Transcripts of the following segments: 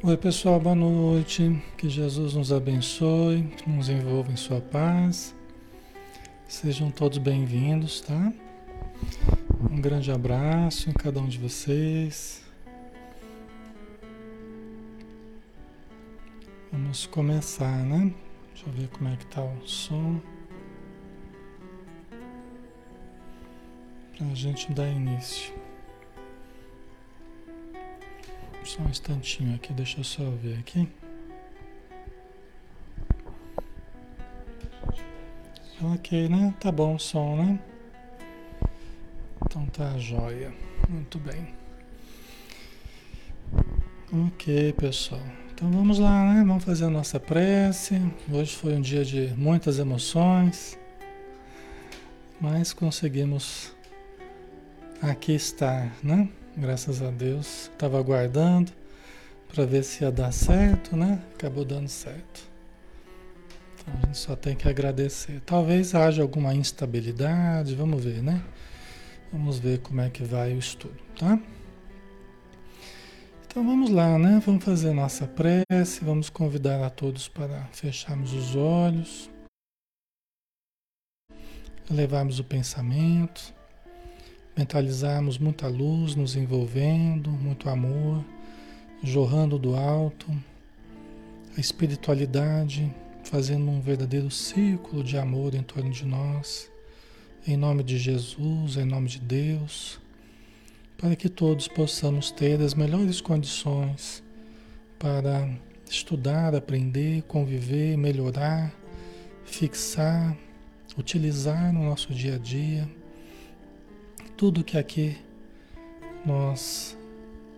Oi, pessoal, boa noite. Que Jesus nos abençoe, nos envolva em Sua paz. Sejam todos bem-vindos, tá? Um grande abraço em cada um de vocês. Vamos começar, né? Deixa eu ver como é que tá o som. Para a gente dar início. Só um instantinho aqui, deixa eu só ver aqui. Ok, né? Tá bom o som, né? Então tá jóia. Muito bem. Ok, pessoal. Então vamos lá, né? Vamos fazer a nossa prece. Hoje foi um dia de muitas emoções, mas conseguimos aqui estar, né? Graças a Deus. Estava aguardando para ver se ia dar certo, né? Acabou dando certo. Então a gente só tem que agradecer. Talvez haja alguma instabilidade, vamos ver, né? Vamos ver como é que vai o estudo, tá? Então vamos lá, né? Vamos fazer nossa prece, vamos convidar a todos para fecharmos os olhos, levarmos o pensamento mentalizarmos muita luz nos envolvendo, muito amor jorrando do alto, a espiritualidade fazendo um verdadeiro círculo de amor em torno de nós, em nome de Jesus, em nome de Deus, para que todos possamos ter as melhores condições para estudar, aprender, conviver, melhorar, fixar, utilizar no nosso dia a dia tudo que aqui nós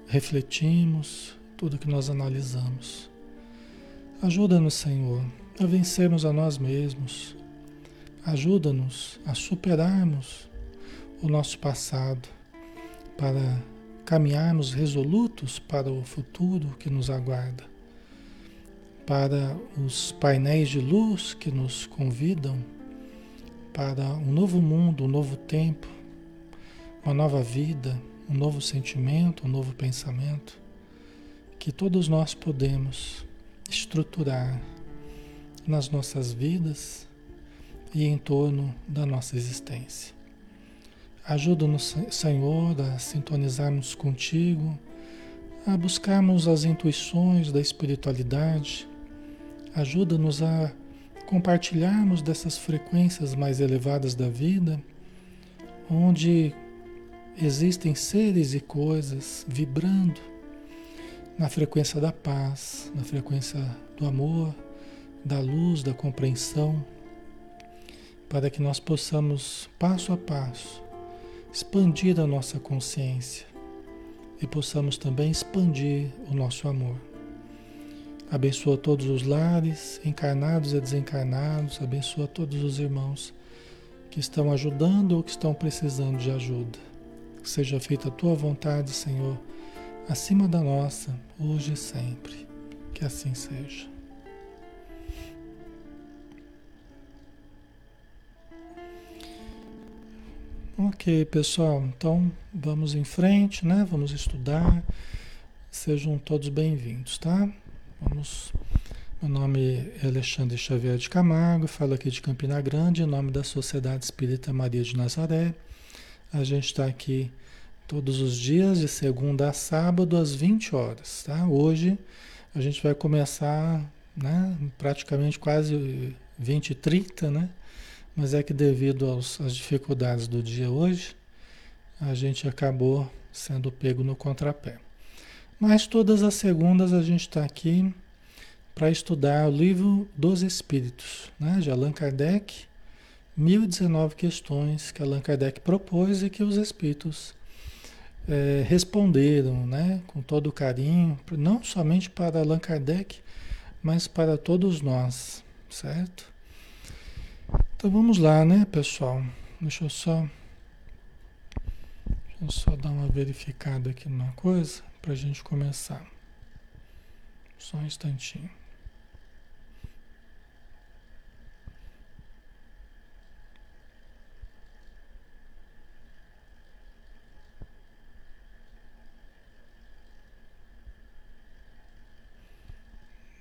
refletimos, tudo que nós analisamos. Ajuda-nos, Senhor, a vencermos a nós mesmos. Ajuda-nos a superarmos o nosso passado para caminharmos resolutos para o futuro que nos aguarda, para os painéis de luz que nos convidam para um novo mundo, um novo tempo, uma nova vida, um novo sentimento, um novo pensamento, que todos nós podemos estruturar nas nossas vidas e em torno da nossa existência. Ajuda-nos, Senhor, a sintonizarmos contigo, a buscarmos as intuições da espiritualidade. Ajuda-nos a compartilharmos dessas frequências mais elevadas da vida, onde existem seres e coisas vibrando na frequência da paz, na frequência do amor, da luz, da compreensão, para que nós possamos, passo a passo, expandir a nossa consciência e possamos também expandir o nosso amor. Abençoa todos os lares, encarnados e desencarnados, abençoa todos os irmãos que estão ajudando ou que estão precisando de ajuda. Seja feita a tua vontade, Senhor, acima da nossa, hoje e sempre. Que assim seja. Ok, pessoal, então vamos em frente, né? Vamos estudar. Sejam todos bem-vindos, tá? Vamos. Meu nome é Alexandre Xavier de Camargo, falo aqui de Campina Grande, em nome da Sociedade Espírita Maria de Nazaré. A gente está aqui todos os dias, de segunda a sábado, às 20 horas. Tá? Hoje a gente vai começar né, praticamente quase 20 e 30, né? mas é que devido aos, às dificuldades do dia hoje, a gente acabou sendo pego no contrapé. Mas todas as segundas a gente está aqui para estudar o livro dos Espíritos, né, de Allan Kardec 1019 questões que Allan Kardec propôs e que os espíritos é, responderam né, com todo carinho, não somente para Allan Kardec, mas para todos nós, certo? Então vamos lá, né, pessoal? Deixa eu só, deixa eu só dar uma verificada aqui numa coisa para a gente começar. Só um instantinho.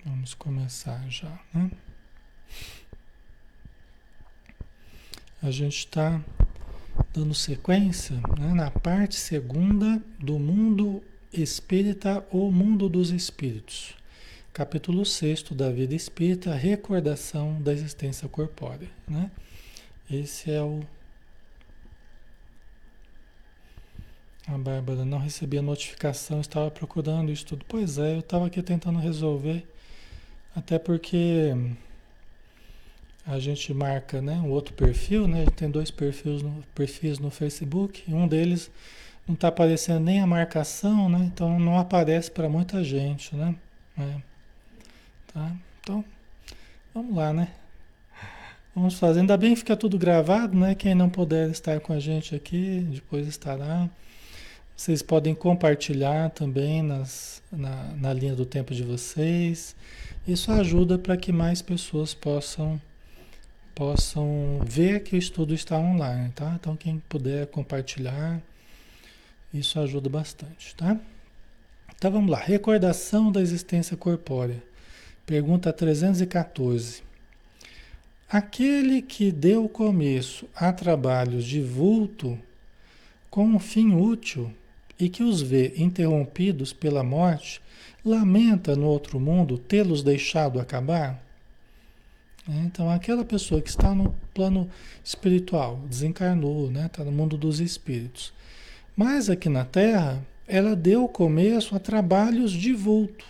Vamos começar já, né? A gente está dando sequência né, na parte segunda do mundo espírita ou mundo dos espíritos. Capítulo 6 da vida espírita, recordação da existência corpórea. Né? Esse é o. A Bárbara não recebia notificação, estava procurando isso tudo. Pois é, eu estava aqui tentando resolver, até porque a gente marca né, um outro perfil, né? Tem dois perfis no, perfis no Facebook. Um deles não está aparecendo nem a marcação, né? Então não aparece para muita gente, né? É. Tá? Então, vamos lá, né? Vamos fazer. Ainda bem que fica tudo gravado, né? Quem não puder estar com a gente aqui, depois estará. Vocês podem compartilhar também nas, na, na linha do tempo de vocês. Isso ajuda para que mais pessoas possam possam ver que o estudo está online, tá? Então quem puder compartilhar, isso ajuda bastante, tá? Então vamos lá, recordação da existência corpórea. Pergunta 314. Aquele que deu começo a trabalhos de vulto com um fim útil e que os vê interrompidos pela morte, lamenta no outro mundo tê-los deixado acabar? Né? Então, aquela pessoa que está no plano espiritual, desencarnou, né? está no mundo dos espíritos. Mas aqui na Terra, ela deu começo a trabalhos de vulto,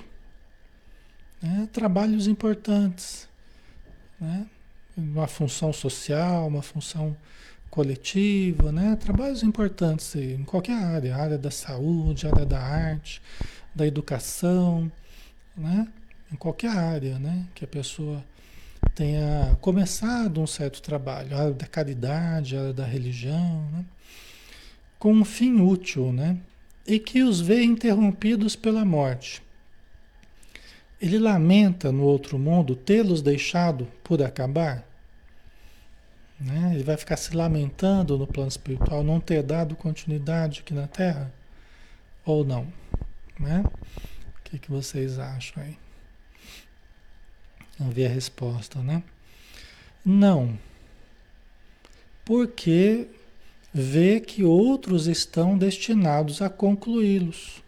né? trabalhos importantes, né? uma função social, uma função coletiva, né? trabalhos importantes em qualquer área, área da saúde, área da arte, da educação, né? em qualquer área né? que a pessoa tenha começado um certo trabalho, área da caridade, área da religião, né? com um fim útil, né? e que os vê interrompidos pela morte. Ele lamenta no outro mundo tê-los deixado por acabar. Né? Ele vai ficar se lamentando no plano espiritual, não ter dado continuidade aqui na Terra? Ou não? Né? O que, que vocês acham aí? Vamos ver a resposta, né? Não. Porque vê que outros estão destinados a concluí-los.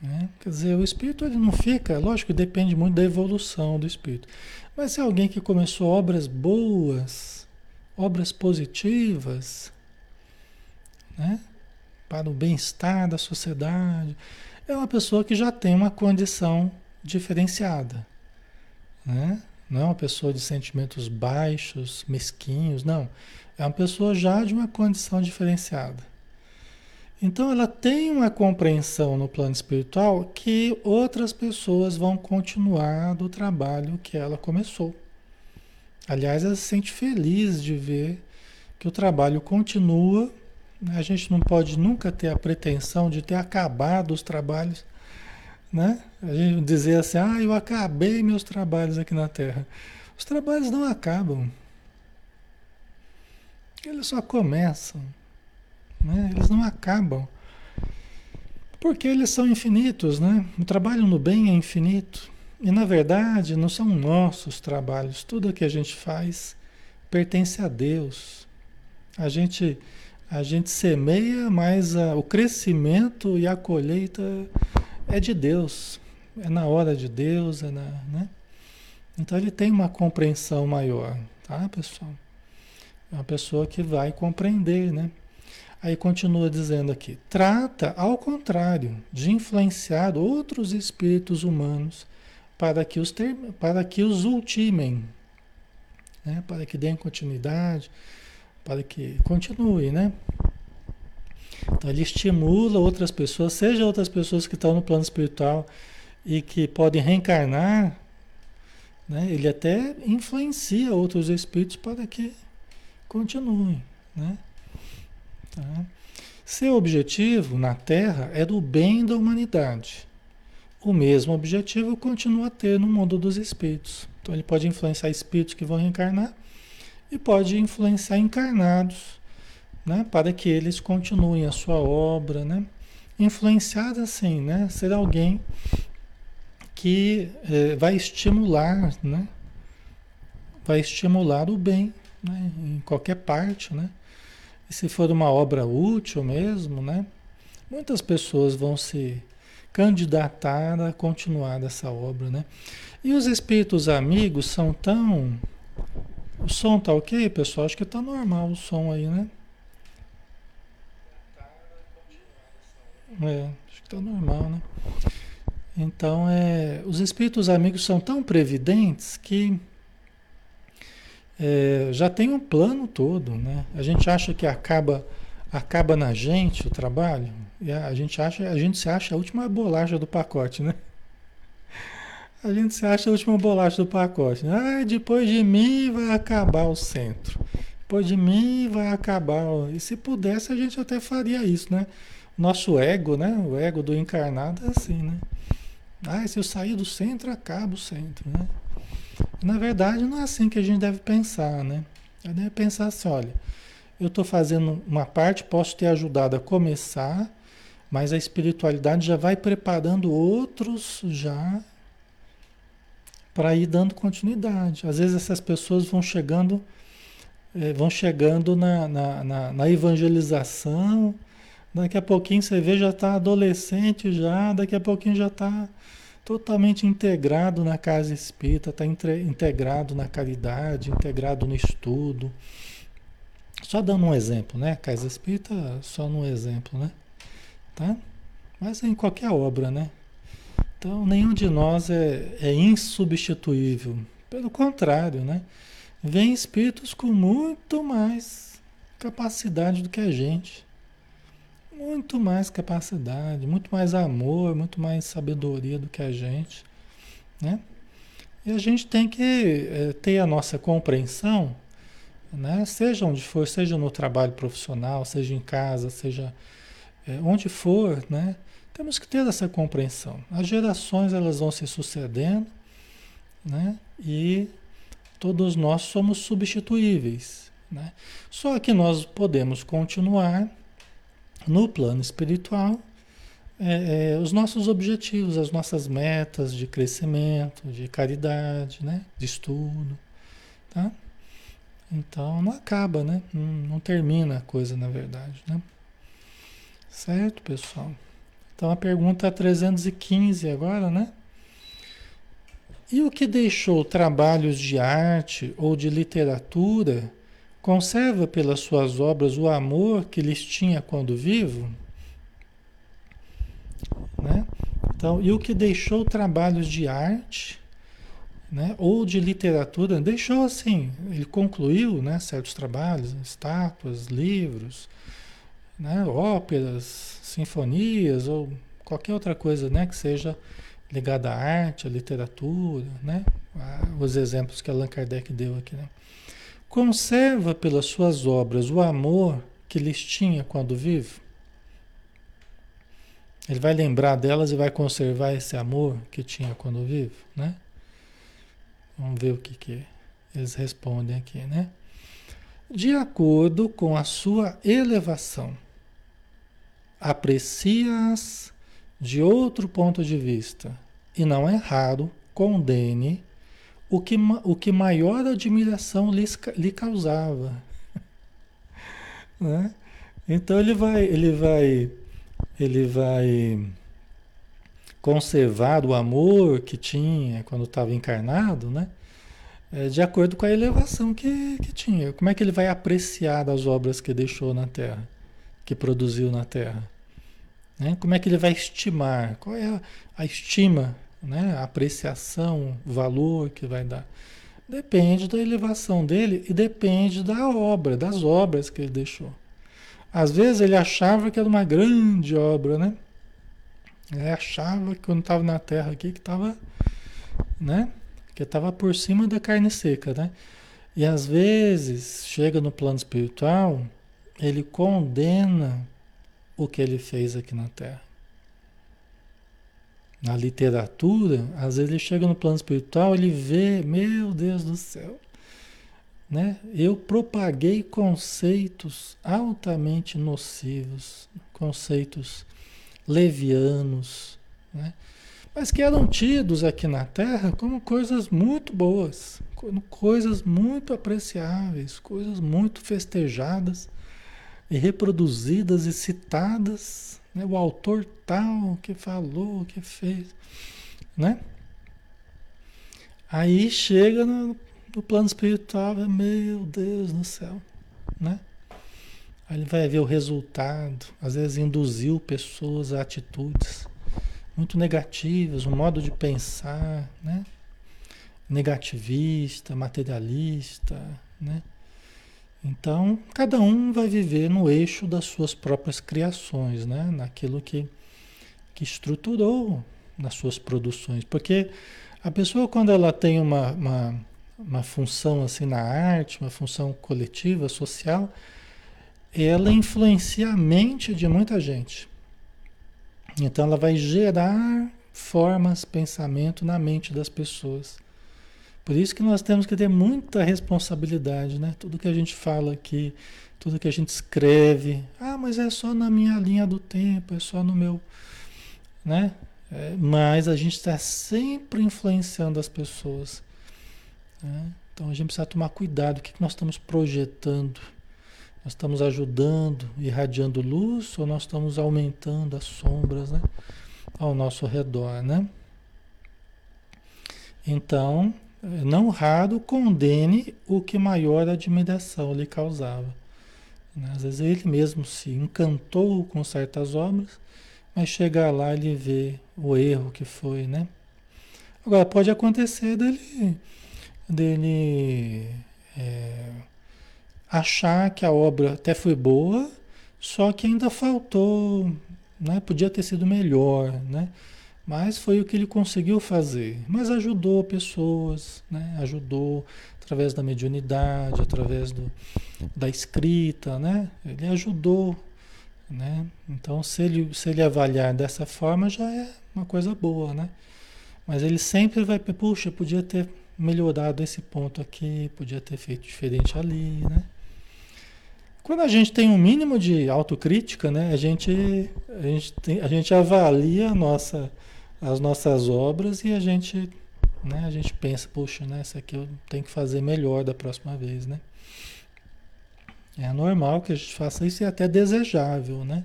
Né? Quer dizer, o espírito ele não fica, lógico depende muito da evolução do espírito. Mas se é alguém que começou obras boas, obras positivas, né? para o bem-estar da sociedade, é uma pessoa que já tem uma condição diferenciada. Né? Não é uma pessoa de sentimentos baixos, mesquinhos, não. É uma pessoa já de uma condição diferenciada. Então ela tem uma compreensão no plano espiritual que outras pessoas vão continuar do trabalho que ela começou. Aliás, ela se sente feliz de ver que o trabalho continua. A gente não pode nunca ter a pretensão de ter acabado os trabalhos né? A gente dizer assim, ah, eu acabei meus trabalhos aqui na Terra. Os trabalhos não acabam. Eles só começam. Né? Eles não acabam. Porque eles são infinitos, né? O trabalho no bem é infinito. E na verdade não são nossos trabalhos. Tudo que a gente faz pertence a Deus. A gente, a gente semeia, mas a, o crescimento e a colheita é de Deus, é na hora de Deus, é na, né? Então ele tem uma compreensão maior, tá, pessoal? É uma pessoa que vai compreender, né? Aí continua dizendo aqui: trata, ao contrário, de influenciar outros espíritos humanos para que os, para que os ultimem, né? para que deem continuidade, para que continue, né? Então ele estimula outras pessoas, seja outras pessoas que estão no plano espiritual e que podem reencarnar, né? ele até influencia outros espíritos para que continuem. Né? Tá? Seu objetivo na Terra é do bem da humanidade. O mesmo objetivo continua a ter no mundo dos espíritos. Então ele pode influenciar espíritos que vão reencarnar e pode influenciar encarnados né? para que eles continuem a sua obra, né? influenciado assim, né? ser alguém que é, vai estimular, né? Vai estimular o bem, né? Em qualquer parte, né? Se for uma obra útil mesmo, né? Muitas pessoas vão se candidatar a continuar essa obra, né? E os espíritos amigos são tão... O som tá ok, pessoal? Acho que tá normal o som aí, né? É, acho que tá normal, né? Então, é, os espíritos amigos são tão previdentes que é, já tem um plano todo, né? A gente acha que acaba acaba na gente o trabalho e a, a gente acha a gente se acha a última bolacha do pacote, né? A gente se acha a última bolacha do pacote. Né? Ah, depois de mim vai acabar o centro. Depois de mim vai acabar. E se pudesse, a gente até faria isso, né? Nosso ego, né? O ego do encarnado é assim, né? Ah, se eu sair do centro, acaba o centro, né? Na verdade, não é assim que a gente deve pensar, né? A gente deve pensar assim, olha, eu estou fazendo uma parte, posso ter ajudado a começar, mas a espiritualidade já vai preparando outros já para ir dando continuidade. Às vezes essas pessoas vão chegando, eh, vão chegando na, na, na, na evangelização, Daqui a pouquinho você vê, já está adolescente já, daqui a pouquinho já está totalmente integrado na casa espírita, está integrado na caridade, integrado no estudo. Só dando um exemplo, né? Casa espírita, só um exemplo, né? Tá? Mas em qualquer obra, né? Então, nenhum de nós é, é insubstituível. Pelo contrário, né? Vem espíritos com muito mais capacidade do que a gente muito mais capacidade, muito mais amor, muito mais sabedoria do que a gente, né? E a gente tem que é, ter a nossa compreensão, né? Seja onde for, seja no trabalho profissional, seja em casa, seja é, onde for, né? Temos que ter essa compreensão. As gerações elas vão se sucedendo, né? E todos nós somos substituíveis, né? Só que nós podemos continuar no plano espiritual, é, é, os nossos objetivos, as nossas metas de crescimento, de caridade, né? de estudo. Tá? Então não acaba, né? Não, não, termina a coisa, na verdade. Né? Certo, pessoal? Então a pergunta 315 agora, né? E o que deixou trabalhos de arte ou de literatura Conserva pelas suas obras o amor que lhes tinha quando vivo? Né? Então, e o que deixou trabalhos de arte né, ou de literatura, deixou assim, ele concluiu né, certos trabalhos, estátuas, livros, né, óperas, sinfonias ou qualquer outra coisa né, que seja ligada à arte, à literatura, né, os exemplos que Allan Kardec deu aqui. Né. Conserva pelas suas obras o amor que lhes tinha quando vivo? Ele vai lembrar delas e vai conservar esse amor que tinha quando vivo, né? Vamos ver o que, que eles respondem aqui, né? De acordo com a sua elevação, aprecia-as de outro ponto de vista e não é raro condene o que, o que maior admiração lhe, lhe causava. né? Então ele vai, ele vai, ele vai conservar o amor que tinha quando estava encarnado, né? É, de acordo com a elevação que, que tinha. Como é que ele vai apreciar das obras que deixou na Terra, que produziu na Terra? Né? Como é que ele vai estimar? Qual é a, a estima né? Apreciação, o valor que vai dar. Depende da elevação dele e depende da obra, das obras que ele deixou. Às vezes ele achava que era uma grande obra, né? Ele achava que quando estava na terra aqui que estava, né? Que estava por cima da carne seca, né? E às vezes chega no plano espiritual, ele condena o que ele fez aqui na terra na literatura, às vezes ele chega no plano espiritual, ele vê, meu Deus do céu, né? Eu propaguei conceitos altamente nocivos, conceitos levianos, né? mas que eram tidos aqui na Terra como coisas muito boas, coisas muito apreciáveis, coisas muito festejadas e reproduzidas e citadas, né? o autor tal que falou, que fez, né? Aí chega no, no plano espiritual, meu Deus do céu, né? Aí ele vai ver o resultado, às vezes induziu pessoas a atitudes muito negativas, um modo de pensar, né? Negativista, materialista, né? Então, cada um vai viver no eixo das suas próprias criações, né? Naquilo que, que estruturou nas suas produções. Porque a pessoa, quando ela tem uma, uma, uma função assim na arte, uma função coletiva, social, ela influencia a mente de muita gente. Então ela vai gerar formas, pensamento na mente das pessoas. Por isso que nós temos que ter muita responsabilidade, né? Tudo que a gente fala aqui, tudo que a gente escreve, ah, mas é só na minha linha do tempo, é só no meu, né? É, mas a gente está sempre influenciando as pessoas. Né? Então a gente precisa tomar cuidado, o que, que nós estamos projetando? Nós estamos ajudando, irradiando luz ou nós estamos aumentando as sombras né, ao nosso redor, né? Então, não raro condene o que maior admiração lhe causava. Né? Às vezes ele mesmo se encantou com certas obras, mas chegar lá ele vê o erro que foi, né? Agora, pode acontecer dele, dele é, achar que a obra até foi boa, só que ainda faltou, né? Podia ter sido melhor, né? Mas foi o que ele conseguiu fazer. Mas ajudou pessoas, né? Ajudou através da mediunidade, através do, da escrita, né? Ele ajudou, né? Então, se ele, se ele avaliar dessa forma, já é uma coisa boa, né? Mas ele sempre vai, puxa, podia ter melhorado esse ponto aqui, podia ter feito diferente ali, né? Quando a gente tem um mínimo de autocrítica, né, a, gente, a, gente tem, a gente avalia a nossa, as nossas obras e a gente, né, a gente pensa, poxa, né, isso aqui eu tenho que fazer melhor da próxima vez, né? É normal que a gente faça isso e é até desejável, né?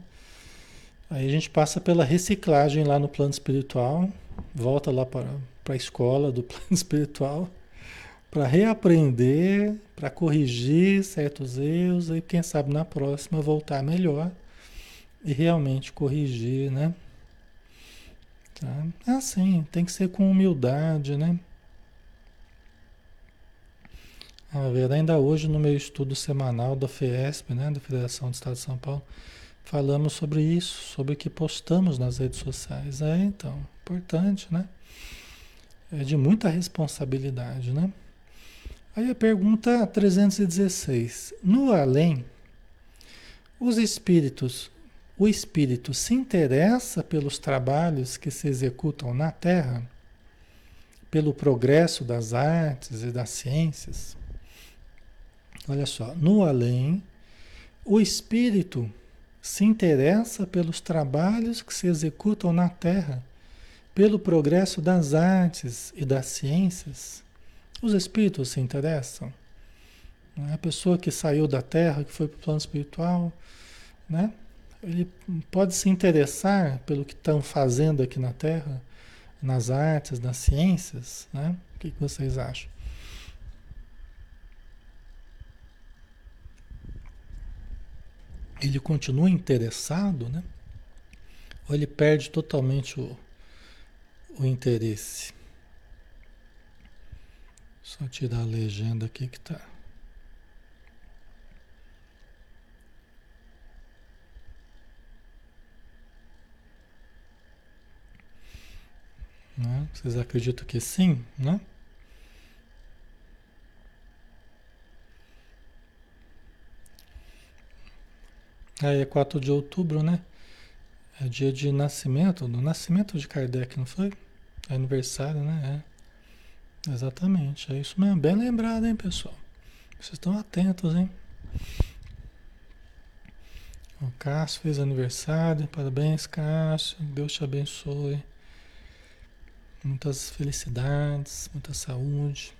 Aí a gente passa pela reciclagem lá no plano espiritual, volta lá para a escola do plano espiritual para reaprender, para corrigir certos erros e quem sabe na próxima voltar melhor e realmente corrigir, né? Tá? É assim, tem que ser com humildade, né? A ver, ainda hoje no meu estudo semanal da FESP, né, da Federação do Estado de São Paulo, falamos sobre isso, sobre o que postamos nas redes sociais. É, então, importante, né? É de muita responsabilidade, né? Aí a pergunta 316. No além, os espíritos, o espírito se interessa pelos trabalhos que se executam na Terra, pelo progresso das artes e das ciências? Olha só, no além, o espírito se interessa pelos trabalhos que se executam na Terra, pelo progresso das artes e das ciências? Os espíritos se interessam. Né? A pessoa que saiu da Terra, que foi para o plano espiritual, né? Ele pode se interessar pelo que estão fazendo aqui na Terra, nas artes, nas ciências. Né? O que, vocês acham? Ele continua interessado, né? Ou ele perde totalmente o, o interesse? Só tirar a legenda aqui que tá. Né? Vocês acreditam que sim, né? Aí é 4 de outubro, né? É dia de nascimento, do nascimento de Kardec, não foi? É aniversário, né? É. Exatamente, é isso mesmo. Bem lembrado, hein, pessoal? Vocês estão atentos, hein? O Cássio fez aniversário. Parabéns, Cássio. Deus te abençoe. Muitas felicidades, muita saúde.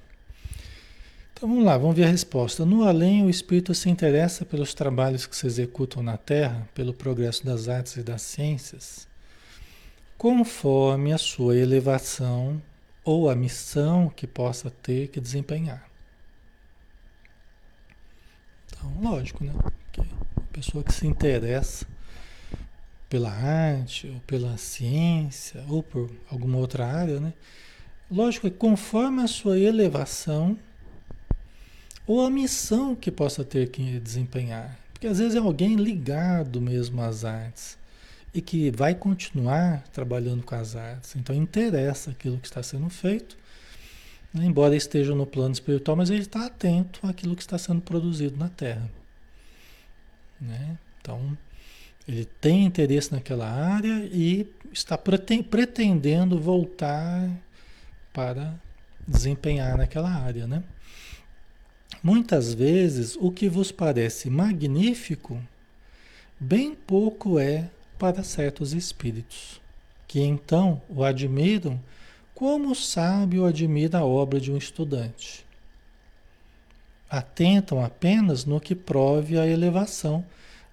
Então vamos lá, vamos ver a resposta. No além, o espírito se interessa pelos trabalhos que se executam na Terra, pelo progresso das artes e das ciências, conforme a sua elevação ou a missão que possa ter que desempenhar. Então, lógico, né? Porque a pessoa que se interessa pela arte, ou pela ciência, ou por alguma outra área, né? Lógico que conforme a sua elevação ou a missão que possa ter que desempenhar. Porque às vezes é alguém ligado mesmo às artes e que vai continuar trabalhando com as artes. Então interessa aquilo que está sendo feito, né? embora esteja no plano espiritual, mas ele está atento àquilo que está sendo produzido na Terra. Né? Então ele tem interesse naquela área e está pretendendo voltar para desempenhar naquela área, né? Muitas vezes o que vos parece magnífico, bem pouco é para certos espíritos, que então o admiram como o sábio admira a obra de um estudante. Atentam apenas no que prove a elevação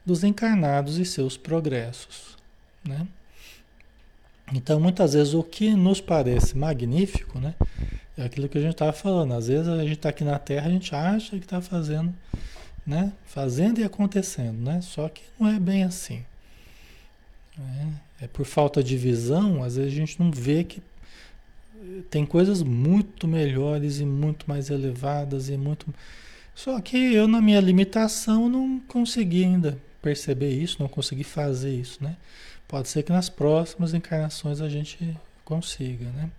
dos encarnados e seus progressos. Né? Então, muitas vezes, o que nos parece magnífico, né, é aquilo que a gente estava falando. Às vezes, a gente está aqui na Terra, a gente acha que está fazendo, né, fazendo e acontecendo, né? Só que não é bem assim. Né? É por falta de visão, às vezes a gente não vê que tem coisas muito melhores e muito mais elevadas e muito. Só que eu, na minha limitação, não consegui ainda perceber isso, não consegui fazer isso, né? Pode ser que nas próximas encarnações a gente consiga, né?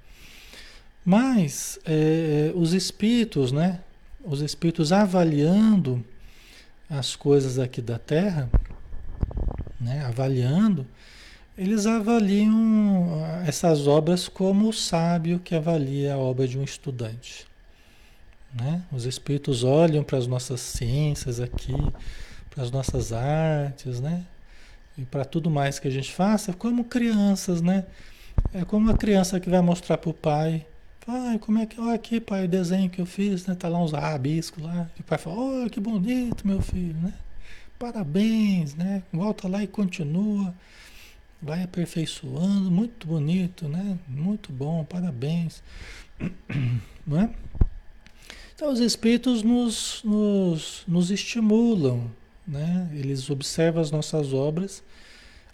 Mas é, os espíritos, né? Os espíritos avaliando as coisas aqui da Terra, né? Avaliando, eles avaliam essas obras como o sábio que avalia a obra de um estudante. Né? Os espíritos olham para as nossas ciências aqui, para as nossas artes, né? E para tudo mais que a gente faça, como crianças, né? É como a criança que vai mostrar para o pai. Pai, como é que. Olha aqui, pai, o desenho que eu fiz, né? Tá lá uns rabiscos lá. E o pai fala: Olha que bonito, meu filho, né? Parabéns, né? Volta lá e continua. Vai aperfeiçoando. Muito bonito, né? Muito bom, parabéns. Não é? Então, os espíritos nos, nos, nos estimulam né? Eles observam as nossas obras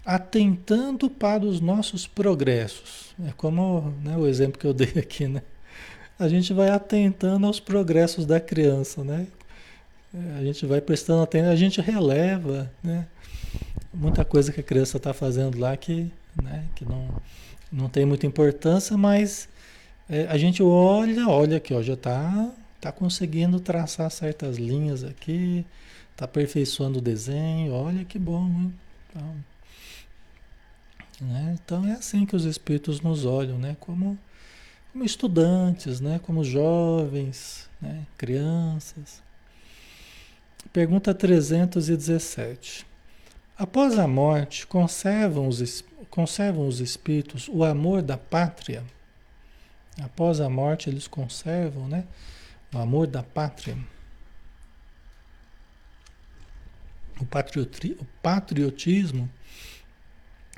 atentando para os nossos progressos. É como né, o exemplo que eu dei aqui, né? A gente vai atentando aos progressos da criança, né? A gente vai prestando atenção, a gente releva, né? Muita coisa que a criança está fazendo lá que, né, que não, não tem muita importância, mas é, a gente olha, olha aqui, ó, já está tá conseguindo traçar certas linhas aqui, Está aperfeiçoando o desenho, olha que bom, hein? Então, né? então é assim que os espíritos nos olham, né? Como, como estudantes, né? Como jovens, né? crianças. Pergunta 317. Após a morte, conservam os, conservam os espíritos o amor da pátria? Após a morte, eles conservam né, o amor da pátria. O, o patriotismo,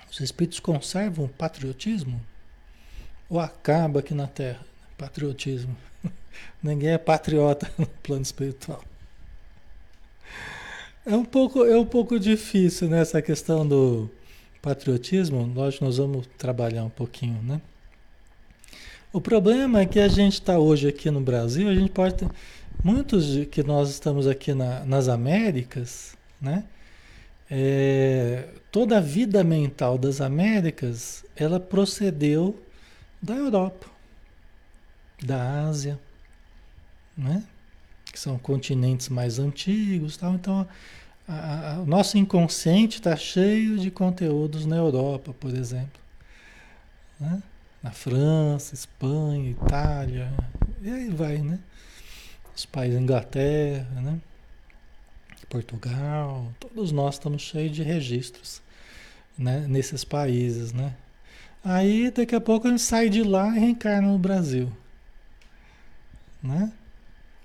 os espíritos conservam o patriotismo? Ou acaba aqui na Terra? Patriotismo. Ninguém é patriota no plano espiritual. É um pouco, é um pouco difícil nessa né, questão do patriotismo. Lógico, nós vamos trabalhar um pouquinho, né? O problema é que a gente está hoje aqui no Brasil, a gente pode ter, muitos que nós estamos aqui na, nas Américas, né? É, toda a vida mental das Américas, ela procedeu da Europa, da Ásia, né? que são continentes mais antigos, tal. Então, a, a, o nosso inconsciente está cheio de conteúdos na Europa, por exemplo, né? na França, Espanha, Itália, e aí vai, né? Os países Inglaterra, né? Portugal, todos nós estamos cheios de registros né, nesses países, né? Aí daqui a pouco a gente sai de lá e reencarna no Brasil. Né?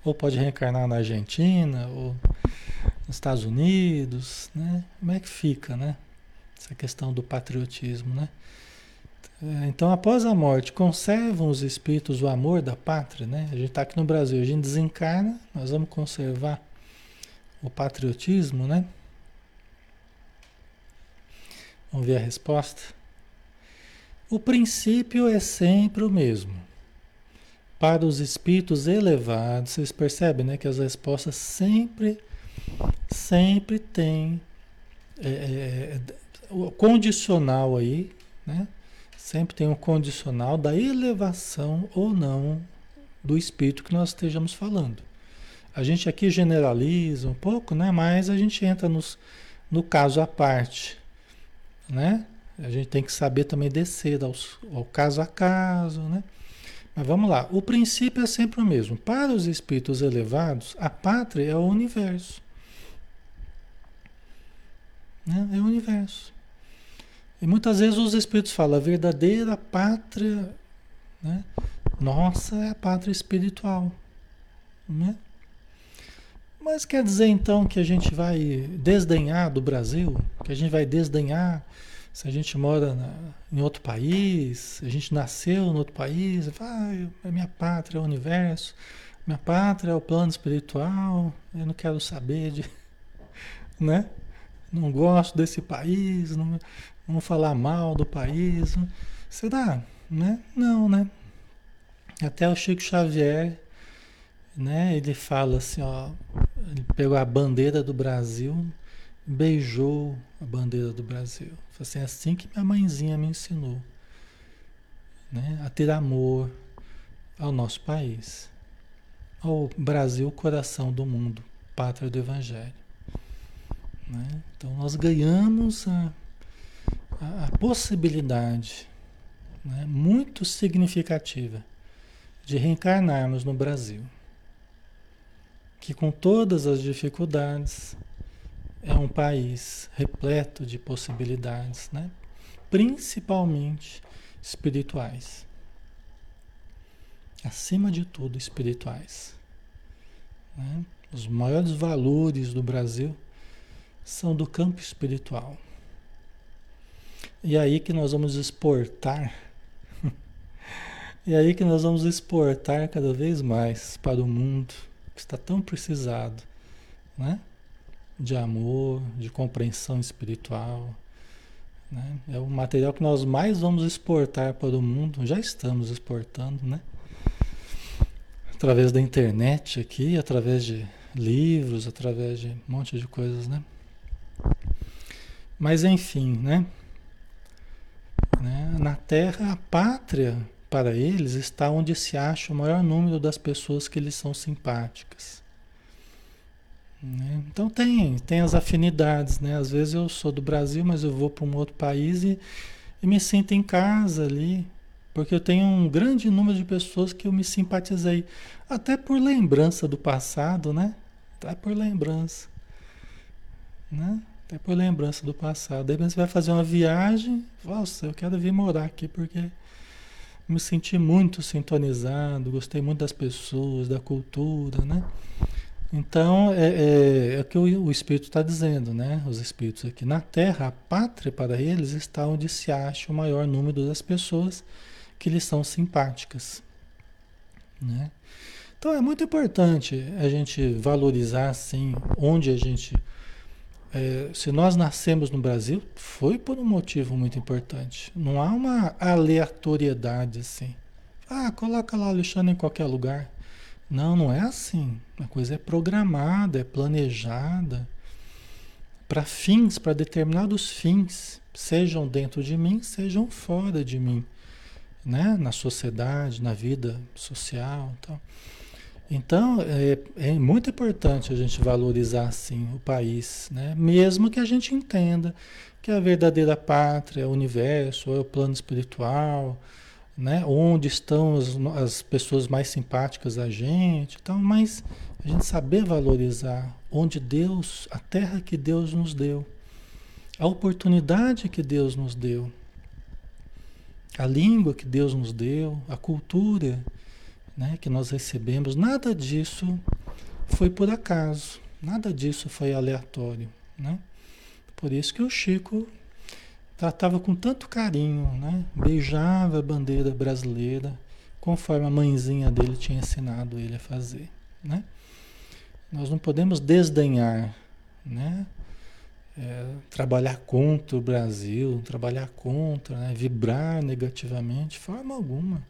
Ou pode reencarnar na Argentina, ou nos Estados Unidos, né? Como é que fica, né? Essa questão do patriotismo, né? É, então, após a morte, conservam os espíritos o amor da pátria, né? A gente está aqui no Brasil, a gente desencarna, nós vamos conservar o patriotismo, né? Vamos ver a resposta. O princípio é sempre o mesmo. Para os espíritos elevados, vocês percebem, né, que as respostas sempre, sempre têm é, é, o condicional aí, né? Sempre tem um condicional da elevação ou não do espírito que nós estejamos falando. A gente aqui generaliza um pouco, né? Mas a gente entra nos, no caso à parte, né? A gente tem que saber também descer ao, ao caso a caso, né? Mas vamos lá, o princípio é sempre o mesmo. Para os espíritos elevados, a pátria é o universo. Né? É o universo. E muitas vezes os espíritos falam, a verdadeira pátria, né? nossa, é a pátria espiritual. Né? Mas quer dizer então que a gente vai desdenhar do Brasil? Que a gente vai desdenhar se a gente mora na, em outro país, a gente nasceu em outro país, ah, minha pátria, é o universo, minha pátria é o plano espiritual, eu não quero saber de. né? Não gosto desse país, não, Vamos falar mal do país. Será? Né? Não, né? Até o Chico Xavier, né? Ele fala assim, ó, ele pegou a bandeira do Brasil, beijou a bandeira do Brasil. Foi assim, assim que minha mãezinha me ensinou, né? A ter amor ao nosso país, ao Brasil, coração do mundo, pátria do Evangelho. Né? Então nós ganhamos a a, a possibilidade né, muito significativa de reencarnarmos no Brasil, que com todas as dificuldades é um país repleto de possibilidades, né, principalmente espirituais. Acima de tudo, espirituais. Né? Os maiores valores do Brasil são do campo espiritual. E aí que nós vamos exportar. e aí que nós vamos exportar cada vez mais para o mundo que está tão precisado, né? De amor, de compreensão espiritual. Né? É o material que nós mais vamos exportar para o mundo. Já estamos exportando, né? Através da internet aqui, através de livros, através de um monte de coisas, né? Mas enfim, né? Né? Na Terra, a pátria para eles está onde se acha o maior número das pessoas que lhes são simpáticas. Né? Então tem, tem as afinidades, né? Às vezes eu sou do Brasil, mas eu vou para um outro país e, e me sinto em casa ali, porque eu tenho um grande número de pessoas que eu me simpatizei, até por lembrança do passado, né? Até por lembrança, né? Até por lembrança do passado. Daí você vai fazer uma viagem, nossa, eu quero vir morar aqui porque me senti muito sintonizado, gostei muito das pessoas, da cultura, né? Então, é, é, é o que o, o Espírito está dizendo, né? Os Espíritos aqui. Na Terra, a pátria para eles está onde se acha o maior número das pessoas que lhes são simpáticas, né? Então, é muito importante a gente valorizar, assim, onde a gente é, se nós nascemos no Brasil, foi por um motivo muito importante. Não há uma aleatoriedade assim. Ah, coloca lá Alexandre em qualquer lugar. Não, não é assim. A coisa é programada, é planejada para fins, para determinados fins, sejam dentro de mim, sejam fora de mim, né? Na sociedade, na vida social, tal. Então, é, é, muito importante a gente valorizar, sim, o país, né? mesmo que a gente entenda que a verdadeira pátria é o universo, é o plano espiritual, né? onde estão as, as pessoas mais simpáticas a gente, então, mas a gente saber valorizar onde Deus, a terra que Deus nos deu, a oportunidade que Deus nos deu, a língua que Deus nos deu, a cultura né, que nós recebemos, nada disso foi por acaso, nada disso foi aleatório. Né? Por isso que o Chico tratava com tanto carinho, né? beijava a bandeira brasileira, conforme a mãezinha dele tinha ensinado ele a fazer. Né? Nós não podemos desdenhar, né? É, trabalhar contra o Brasil, trabalhar contra, né? vibrar negativamente, forma alguma.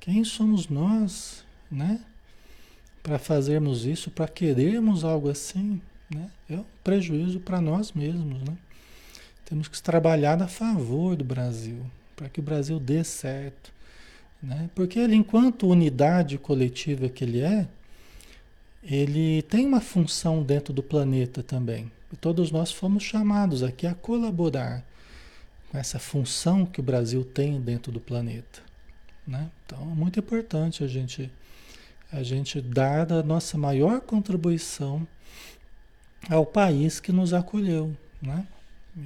Quem somos nós, né? Para fazermos isso, para querermos algo assim, né? É um prejuízo para nós mesmos, né? Temos que trabalhar a favor do Brasil, para que o Brasil dê certo, né? Porque ele, enquanto unidade coletiva que ele é, ele tem uma função dentro do planeta também. E todos nós fomos chamados aqui a colaborar com essa função que o Brasil tem dentro do planeta. Né? Então é muito importante a gente, a gente dar a nossa maior contribuição ao país que nos acolheu. Né?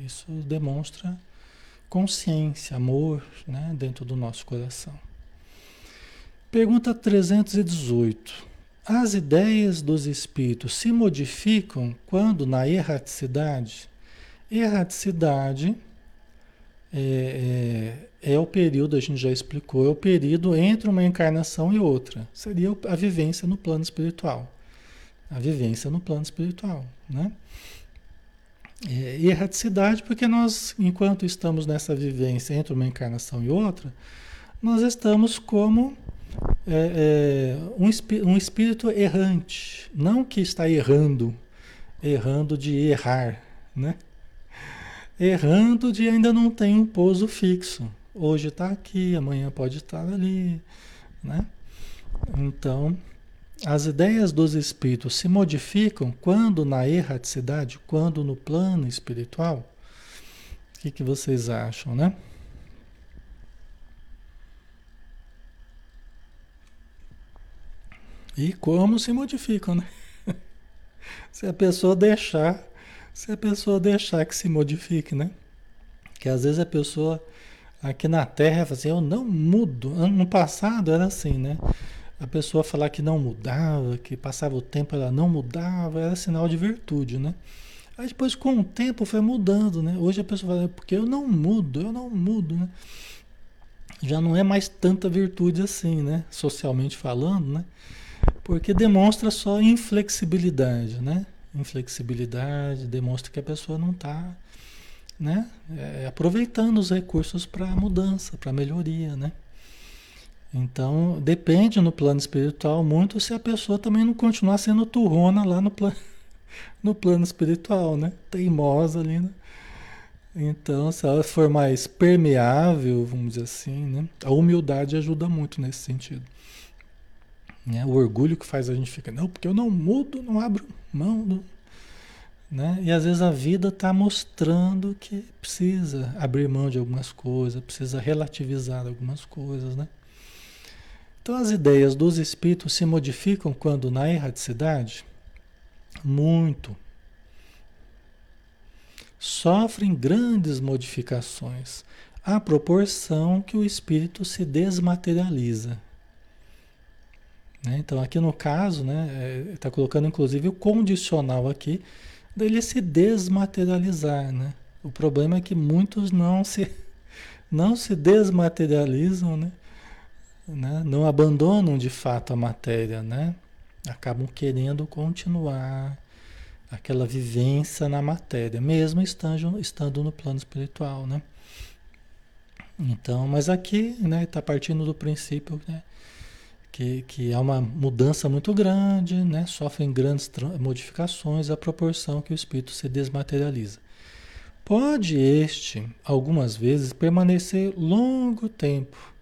Isso demonstra consciência, amor né? dentro do nosso coração. Pergunta 318. As ideias dos espíritos se modificam quando na erraticidade? Erraticidade é, é, é, o período, a gente já explicou, é o período entre uma encarnação e outra. Seria a vivência no plano espiritual. A vivência no plano espiritual, né? É, erraticidade porque nós, enquanto estamos nessa vivência entre uma encarnação e outra, nós estamos como é, é, um, um espírito errante, não que está errando, errando de errar, né? Errando de ainda não tem um pouso fixo. Hoje está aqui, amanhã pode estar ali, né? Então, as ideias dos espíritos se modificam quando na erraticidade, quando no plano espiritual. O que, que vocês acham, né? E como se modificam, né? se a pessoa deixar, se a pessoa deixar que se modifique, né? Que às vezes a pessoa aqui na Terra fala assim, eu não mudo. Ano passado era assim, né? A pessoa falar que não mudava, que passava o tempo ela não mudava, era sinal de virtude, né? Aí depois com o tempo foi mudando, né? Hoje a pessoa fala, porque eu não mudo, eu não mudo, né? Já não é mais tanta virtude assim, né? Socialmente falando, né? Porque demonstra só inflexibilidade, né? Inflexibilidade, demonstra que a pessoa não está né? É, aproveitando os recursos para mudança, para melhoria, né? Então, depende no plano espiritual muito se a pessoa também não continuar sendo turrona lá no plano, no plano espiritual, né? Teimosa ali, né? Então, se ela for mais permeável, vamos dizer assim, né? A humildade ajuda muito nesse sentido. Né? O orgulho que faz a gente ficar, não, porque eu não mudo, não abro mão. Né? E às vezes a vida está mostrando que precisa abrir mão de algumas coisas, precisa relativizar algumas coisas. Né? Então as ideias dos espíritos se modificam quando na erraticidade? Muito. Sofrem grandes modificações à proporção que o espírito se desmaterializa. Né? Então, aqui no caso, né, está é, colocando inclusive o condicional aqui, dele se desmaterializar. Né? O problema é que muitos não se, não se desmaterializam, né? né? não abandonam de fato a matéria, né? acabam querendo continuar aquela vivência na matéria, mesmo estando, estando no plano espiritual. Né? Então, mas aqui está né, partindo do princípio né, que, que há uma mudança muito grande, né? sofrem grandes modificações à proporção que o espírito se desmaterializa. Pode este, algumas vezes, permanecer longo tempo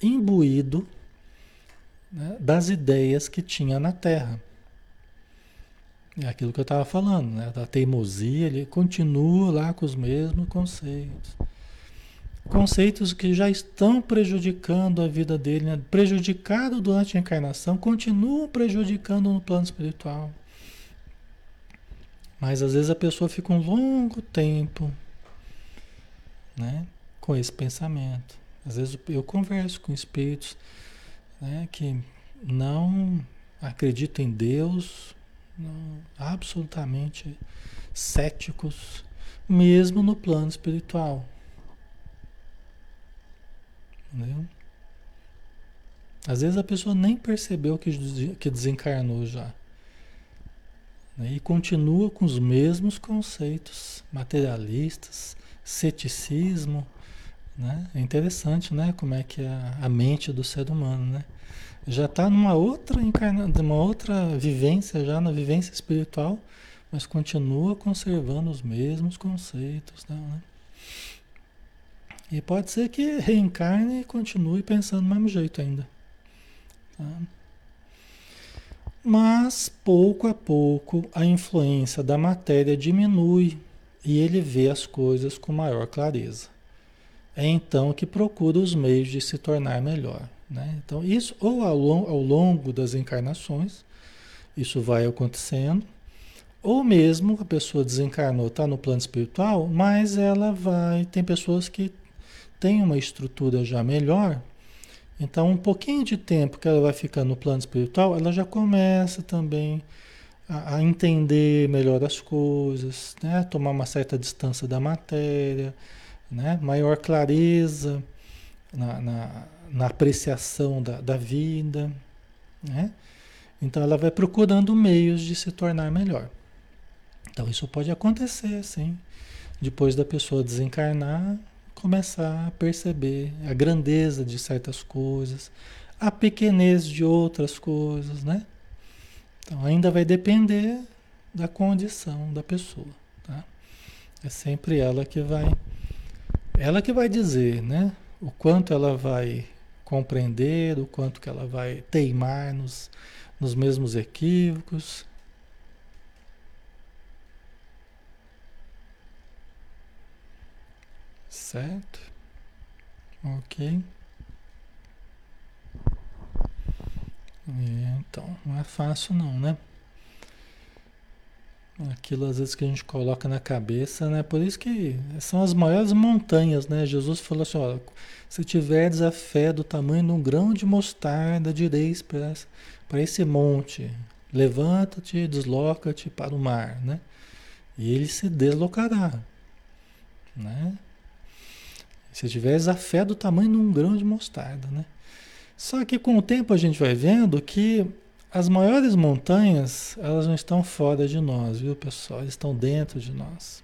imbuído né, das ideias que tinha na Terra. É aquilo que eu estava falando, né, da teimosia, ele continua lá com os mesmos conceitos conceitos que já estão prejudicando a vida dele, né? prejudicado durante a encarnação, continuam prejudicando no plano espiritual. Mas às vezes a pessoa fica um longo tempo né? com esse pensamento. Às vezes eu converso com espíritos né, que não acreditam em Deus, não, absolutamente céticos, mesmo no plano espiritual. Entendeu? Às vezes a pessoa nem percebeu que, desencarnou já. Né? E continua com os mesmos conceitos materialistas, ceticismo. Né? É interessante né? como é que é a mente do ser humano. Né? Já está numa outra encarnação, uma outra vivência, já na vivência espiritual, mas continua conservando os mesmos conceitos. Né? E pode ser que reencarne e continue pensando do mesmo jeito ainda. Tá? Mas pouco a pouco a influência da matéria diminui e ele vê as coisas com maior clareza. É então que procura os meios de se tornar melhor. Né? Então, isso ou ao, ao longo das encarnações, isso vai acontecendo, ou mesmo a pessoa desencarnou, está no plano espiritual, mas ela vai. Tem pessoas que têm uma estrutura já melhor, então, um pouquinho de tempo que ela vai ficando no plano espiritual, ela já começa também a, a entender melhor as coisas, né? tomar uma certa distância da matéria, né? maior clareza na, na, na apreciação da, da vida. Né? Então, ela vai procurando meios de se tornar melhor. Então, isso pode acontecer, sim. Depois da pessoa desencarnar, começar a perceber a grandeza de certas coisas, a pequenez de outras coisas, né? Então ainda vai depender da condição da pessoa, tá? É sempre ela que vai, ela que vai dizer, né? O quanto ela vai compreender, o quanto que ela vai teimar nos, nos mesmos equívocos, Certo? Ok. então, não é fácil não, né? Aquilo às vezes que a gente coloca na cabeça, né? Por isso que são as maiores montanhas, né? Jesus falou assim, ó, se tiverdes a fé do tamanho de um grão de mostarda, direis para esse monte, levanta-te, desloca-te para o mar, né? E ele se deslocará, né? Se tiveres a fé do tamanho de um grão de mostarda, né? Só que com o tempo a gente vai vendo que as maiores montanhas, elas não estão fora de nós, viu, pessoal? Elas estão dentro de nós.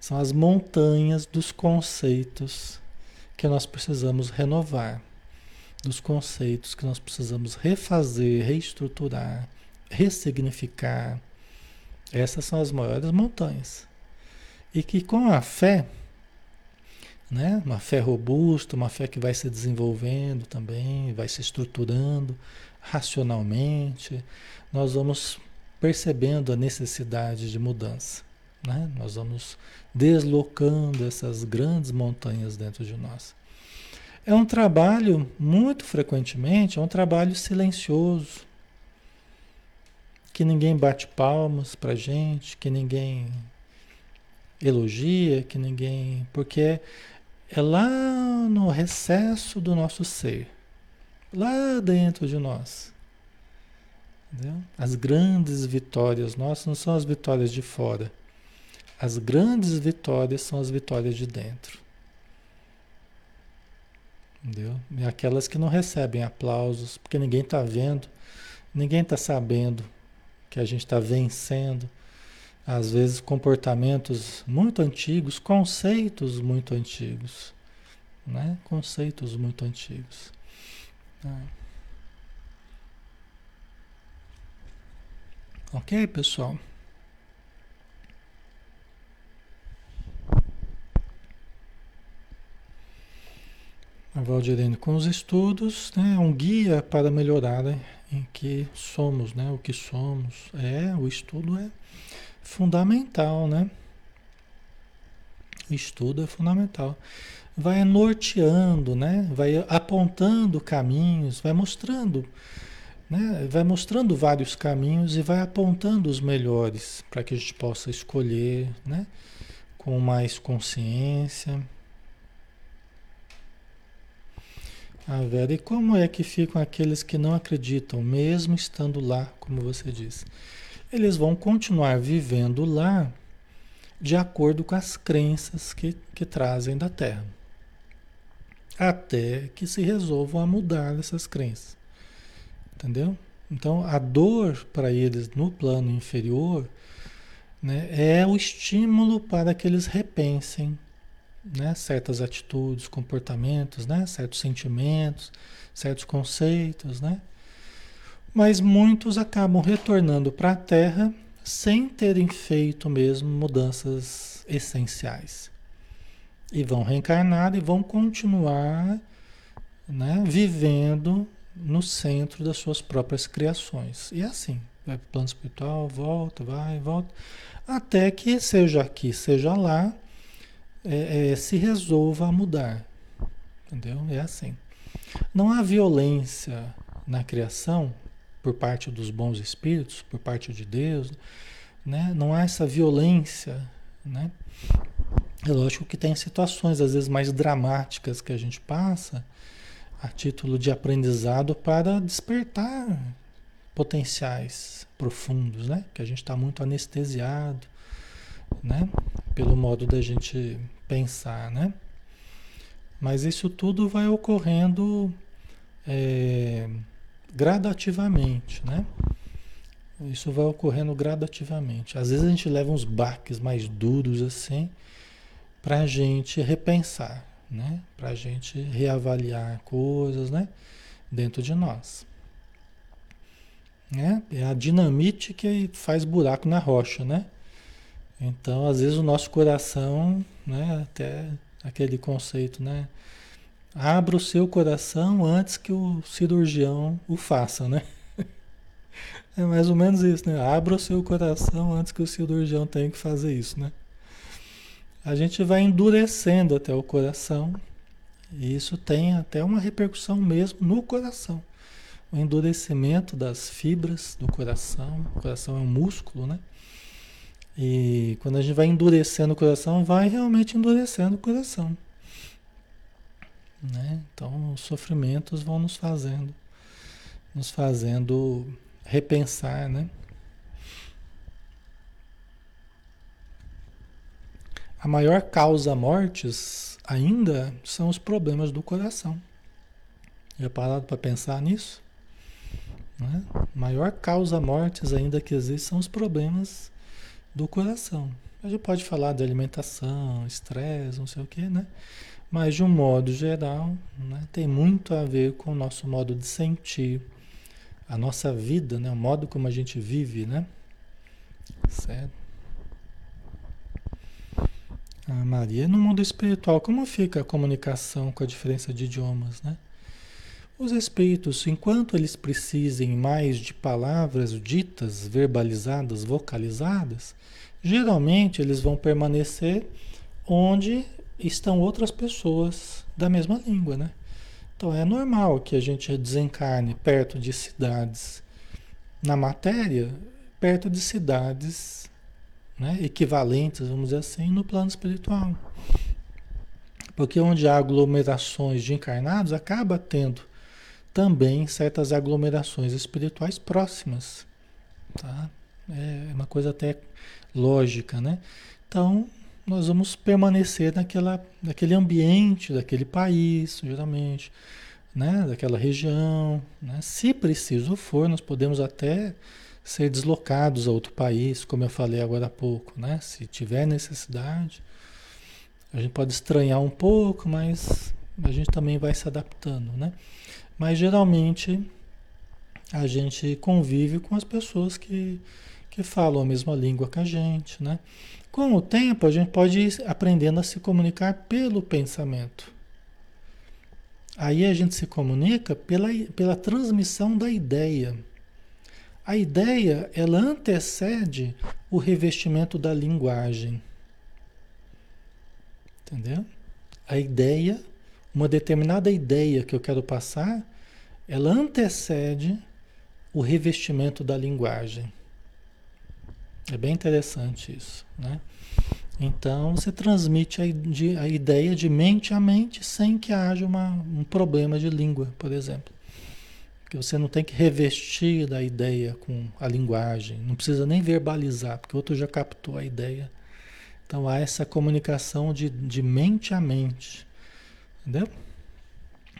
São as montanhas dos conceitos que nós precisamos renovar, dos conceitos que nós precisamos refazer, reestruturar, ressignificar. Essas são as maiores montanhas. E que com a fé, né? Uma fé robusta, uma fé que vai se desenvolvendo também, vai se estruturando racionalmente. Nós vamos percebendo a necessidade de mudança, né? Nós vamos deslocando essas grandes montanhas dentro de nós. É um trabalho, muito frequentemente, é um trabalho silencioso, que ninguém bate palmas para gente, que ninguém elogia, que ninguém. Porque é lá no recesso do nosso ser, lá dentro de nós. Entendeu? As grandes vitórias nossas não são as vitórias de fora. As grandes vitórias são as vitórias de dentro. Entendeu? E aquelas que não recebem aplausos, porque ninguém está vendo, ninguém está sabendo que a gente está vencendo às vezes comportamentos muito antigos, conceitos muito antigos, né? Conceitos muito antigos. Tá? Ok, pessoal? A Valdirene com os estudos, né, um guia para melhorar né, em que somos, né, o que somos. É, o estudo é fundamental, né? O estudo é fundamental. Vai norteando, né? Vai apontando caminhos, vai mostrando, né? Vai mostrando vários caminhos e vai apontando os melhores para que a gente possa escolher, né? Com mais consciência. A Vera, e como é que ficam aqueles que não acreditam, mesmo estando lá, como você disse? Eles vão continuar vivendo lá de acordo com as crenças que, que trazem da Terra. Até que se resolvam a mudar essas crenças. Entendeu? Então, a dor para eles no plano inferior né, é o estímulo para que eles repensem né, certas atitudes, comportamentos, né, certos sentimentos, certos conceitos, né? Mas muitos acabam retornando para a Terra sem terem feito mesmo mudanças essenciais. E vão reencarnar e vão continuar né, vivendo no centro das suas próprias criações. E é assim, vai para o plano espiritual, volta, vai, volta, até que seja aqui, seja lá, é, é, se resolva a mudar. Entendeu? É assim. Não há violência na criação por parte dos bons espíritos, por parte de Deus, né? Não há essa violência, né? É lógico que tem situações às vezes mais dramáticas que a gente passa a título de aprendizado para despertar potenciais profundos, né? Que a gente está muito anestesiado, né? Pelo modo da gente pensar, né? Mas isso tudo vai ocorrendo é, gradativamente, né? Isso vai ocorrendo gradativamente. Às vezes a gente leva uns baques mais duros assim para a gente repensar, né? Para a gente reavaliar coisas, né? Dentro de nós. Né? É a dinamite que faz buraco na rocha, né? Então, às vezes o nosso coração, né? Até aquele conceito, né? Abra o seu coração antes que o cirurgião o faça, né? É mais ou menos isso, né? Abra o seu coração antes que o cirurgião tenha que fazer isso, né? A gente vai endurecendo até o coração e isso tem até uma repercussão mesmo no coração. O endurecimento das fibras do coração, o coração é um músculo, né? E quando a gente vai endurecendo o coração, vai realmente endurecendo o coração. Né? Então os sofrimentos vão nos fazendo, nos fazendo repensar, né? A maior causa mortes ainda são os problemas do coração. Já parado para pensar nisso? Né? A maior causa mortes ainda que existe são os problemas do coração. A gente pode falar de alimentação, estresse, não sei o que, né? Mas de um modo geral, né, tem muito a ver com o nosso modo de sentir, a nossa vida, né, o modo como a gente vive, né? Certo? Ah, Maria, no mundo espiritual, como fica a comunicação com a diferença de idiomas, né? Os espíritos, enquanto eles precisem mais de palavras ditas, verbalizadas, vocalizadas, geralmente eles vão permanecer onde estão outras pessoas da mesma língua, né? Então é normal que a gente desencarne perto de cidades na matéria, perto de cidades né, equivalentes, vamos dizer assim, no plano espiritual. Porque onde há aglomerações de encarnados, acaba tendo também certas aglomerações espirituais próximas. Tá? É uma coisa até lógica, né? Então, nós vamos permanecer naquela, naquele ambiente, daquele país, geralmente, né? daquela região. Né? Se preciso for, nós podemos até ser deslocados a outro país, como eu falei agora há pouco, né? Se tiver necessidade, a gente pode estranhar um pouco, mas a gente também vai se adaptando, né? Mas geralmente a gente convive com as pessoas que, que falam a mesma língua que a gente, né? Com o tempo a gente pode ir aprendendo a se comunicar pelo pensamento. Aí a gente se comunica pela, pela transmissão da ideia. A ideia, ela antecede o revestimento da linguagem. Entendeu? A ideia uma determinada ideia que eu quero passar, ela antecede o revestimento da linguagem. É bem interessante isso, né? Então você transmite a, de, a, ideia de mente a mente sem que haja uma, um problema de língua, por exemplo. Porque você não tem que revestir da ideia com a linguagem, não precisa nem verbalizar, porque o outro já captou a ideia. Então há essa comunicação de, de mente a mente. Entendeu?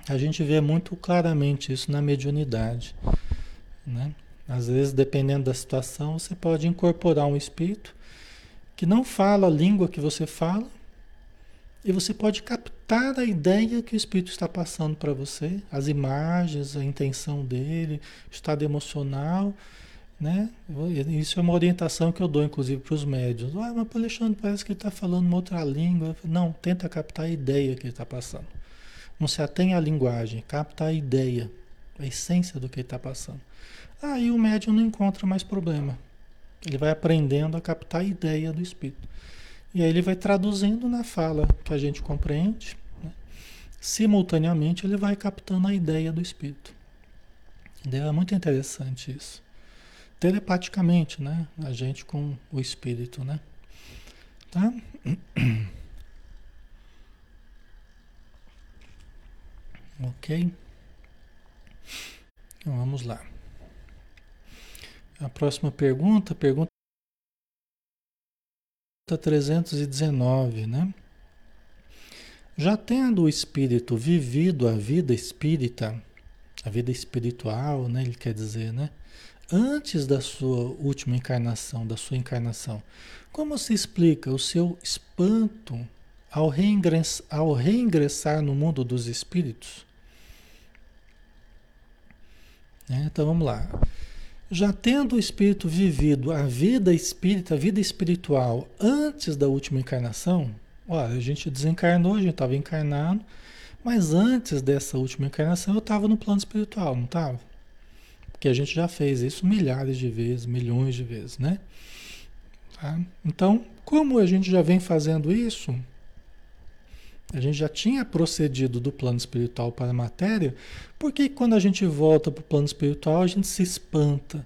A gente vê muito claramente isso na mediunidade. Né? Às vezes, dependendo da situação, você pode incorporar um espírito que não fala a língua que você fala, e você pode captar a ideia que o Espírito está passando para você, as imagens, a intenção dele, o estado emocional, né? Isso é uma orientação que eu dou, inclusive, para os médios. Ah, mas Alexandre, parece que ele está falando uma outra língua. Não, tenta captar a ideia que ele está passando. Não se atém à linguagem, capta a ideia, a essência do que ele está passando. Aí o médium não encontra mais problema. Ele vai aprendendo a captar a ideia do espírito. E aí ele vai traduzindo na fala que a gente compreende. Né? Simultaneamente ele vai captando a ideia do espírito. Entendeu? É muito interessante isso. Telepaticamente, né? A gente com o espírito, né? Tá? Ok? Então vamos lá. A próxima pergunta, pergunta 319, né? Já tendo o espírito vivido a vida espírita, a vida espiritual, né, ele quer dizer, né? Antes da sua última encarnação, da sua encarnação, como se explica o seu espanto ao, reingressar, ao reingressar no mundo dos espíritos? É, então vamos lá. Já tendo o espírito vivido a vida espírita, a vida espiritual antes da última encarnação, olha, a gente desencarnou, a gente estava encarnado, mas antes dessa última encarnação eu estava no plano espiritual, não estava? Porque a gente já fez isso milhares de vezes, milhões de vezes, né? Tá? Então, como a gente já vem fazendo isso, a gente já tinha procedido do plano espiritual para a matéria, por que quando a gente volta para o plano espiritual a gente se espanta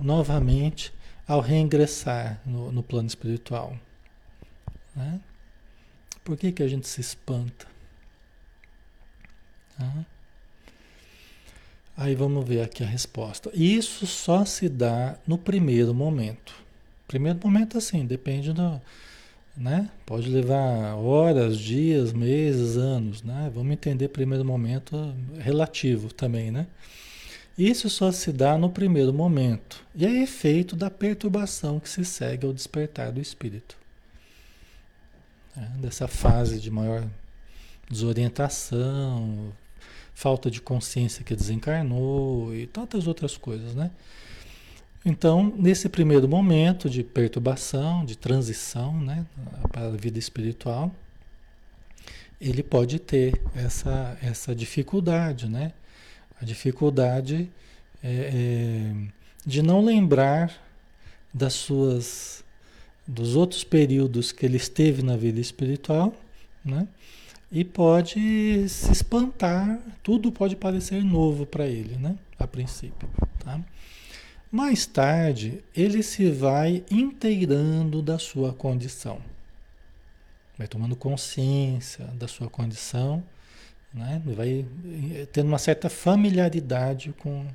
novamente ao reingressar no, no plano espiritual? Né? Por que, que a gente se espanta? Aí vamos ver aqui a resposta. Isso só se dá no primeiro momento. Primeiro momento, assim, depende do né? Pode levar horas, dias, meses, anos, né? Vamos entender primeiro momento relativo também, né? Isso só se dá no primeiro momento e é efeito da perturbação que se segue ao despertar do espírito. Né? Dessa fase de maior desorientação, falta de consciência que desencarnou e tantas outras coisas, né? Então, nesse primeiro momento de perturbação, de transição né, para a vida espiritual, ele pode ter essa, essa dificuldade, né? A dificuldade é, é, de não lembrar das suas dos outros períodos que ele esteve na vida espiritual, né? E pode se espantar, tudo pode parecer novo para ele, né? A princípio, tá? Mais tarde, ele se vai inteirando da sua condição. Vai tomando consciência da sua condição, né? vai eh, tendo uma certa familiaridade com,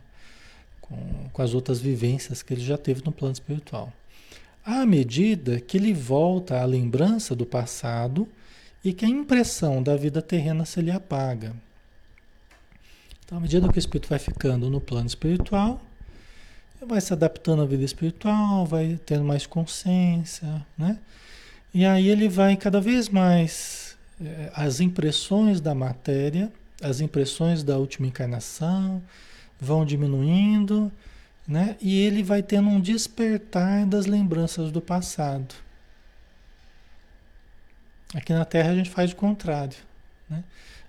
com, com as outras vivências que ele já teve no plano espiritual. À medida que ele volta à lembrança do passado e que a impressão da vida terrena se lhe apaga. Então, à medida que o espírito vai ficando no plano espiritual, vai se adaptando à vida espiritual, vai tendo mais consciência, né? E aí ele vai cada vez mais eh, as impressões da matéria, as impressões da última encarnação vão diminuindo, né? E ele vai tendo um despertar das lembranças do passado. Aqui na Terra a gente faz o contrário, né?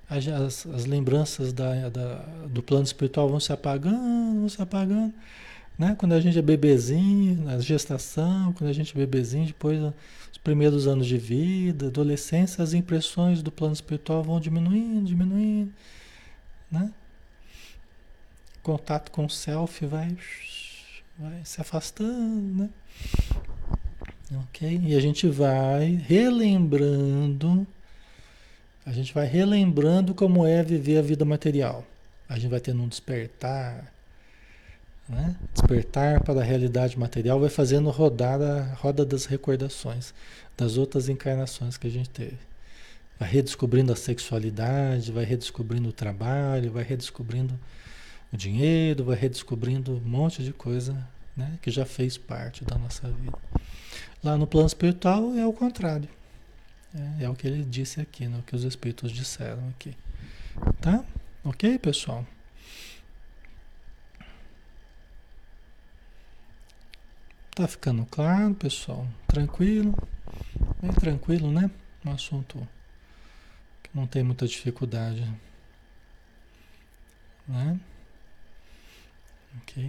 As, as, as lembranças da, da, do plano espiritual vão se apagando, vão se apagando. Né? Quando a gente é bebezinho, na gestação, quando a gente é bebezinho, depois os primeiros anos de vida, adolescência, as impressões do plano espiritual vão diminuindo, diminuindo, né? Contato com o self vai, vai se afastando, né? Ok? E a gente vai relembrando, a gente vai relembrando como é viver a vida material. A gente vai tendo um despertar, né? Despertar para a realidade material vai fazendo rodar a roda das recordações das outras encarnações que a gente teve. Vai redescobrindo a sexualidade, vai redescobrindo o trabalho, vai redescobrindo o dinheiro, vai redescobrindo um monte de coisa né, que já fez parte da nossa vida. Lá no plano espiritual é o contrário. É, é o que ele disse aqui, né, o que os espíritos disseram aqui. Tá? Ok, pessoal? Tá ficando claro, pessoal? Tranquilo? Bem tranquilo, né? Um assunto que não tem muita dificuldade. Né? Ok.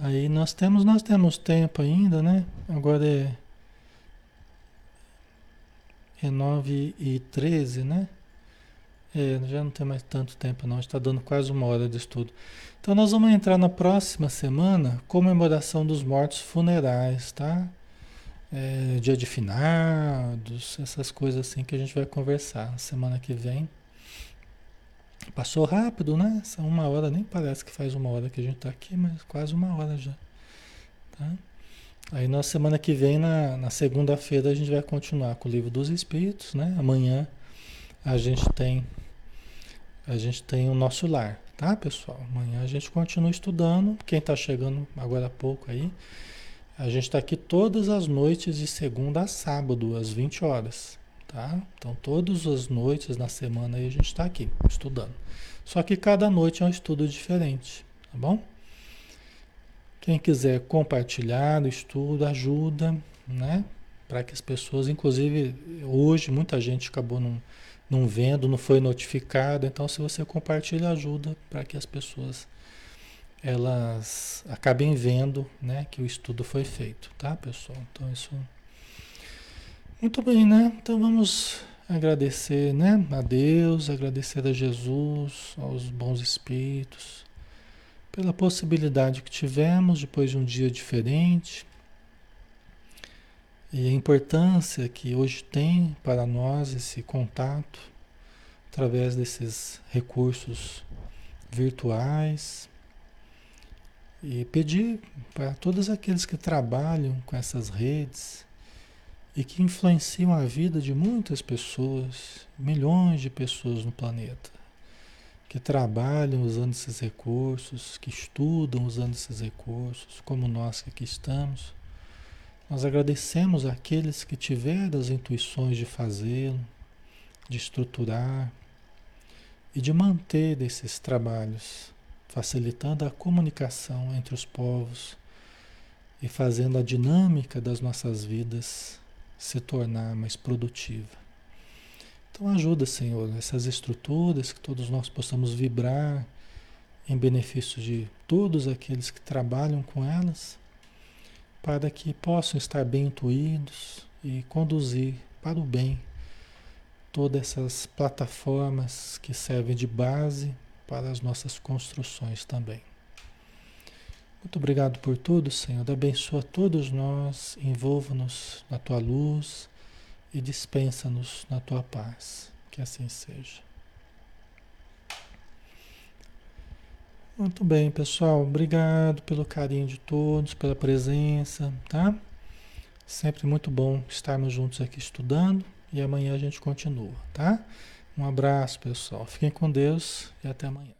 Aí nós temos, nós temos tempo ainda, né? Agora é, é 9 e 13, né? É, já não tem mais tanto tempo não, está dando quase uma hora de estudo. Então nós vamos entrar na próxima semana, comemoração dos mortos funerais, tá? É, dia de finados, essas coisas assim que a gente vai conversar semana que vem. Passou rápido, né? Uma hora, nem parece que faz uma hora que a gente está aqui, mas quase uma hora já. Tá? Aí na semana que vem, na, na segunda-feira, a gente vai continuar com o livro dos Espíritos, né? Amanhã a gente tem a gente tem o nosso lar, tá, pessoal? Amanhã a gente continua estudando. Quem está chegando agora há pouco aí, a gente está aqui todas as noites de segunda a sábado, às 20 horas, tá? Então, todas as noites na semana aí a gente está aqui estudando. Só que cada noite é um estudo diferente, tá bom? Quem quiser compartilhar o estudo, ajuda, né? Para que as pessoas, inclusive hoje muita gente acabou não não vendo, não foi notificado. Então, se você compartilha, ajuda para que as pessoas elas acabem vendo, né, que o estudo foi feito, tá, pessoal? Então isso muito bem, né? Então vamos agradecer, né, a Deus, agradecer a Jesus, aos bons espíritos pela possibilidade que tivemos depois de um dia diferente e a importância que hoje tem para nós esse contato através desses recursos virtuais e pedir para todos aqueles que trabalham com essas redes e que influenciam a vida de muitas pessoas, milhões de pessoas no planeta, que trabalham usando esses recursos, que estudam usando esses recursos, como nós que aqui estamos nós agradecemos àqueles que tiveram as intuições de fazê-lo, de estruturar e de manter esses trabalhos, facilitando a comunicação entre os povos e fazendo a dinâmica das nossas vidas se tornar mais produtiva. Então ajuda, Senhor, essas estruturas, que todos nós possamos vibrar em benefício de todos aqueles que trabalham com elas para que possam estar bem intuídos e conduzir para o bem todas essas plataformas que servem de base para as nossas construções também. Muito obrigado por tudo, Senhor. Abençoa todos nós, envolva-nos na tua luz e dispensa-nos na tua paz. Que assim seja. Muito bem, pessoal. Obrigado pelo carinho de todos, pela presença, tá? Sempre muito bom estarmos juntos aqui estudando e amanhã a gente continua, tá? Um abraço, pessoal. Fiquem com Deus e até amanhã.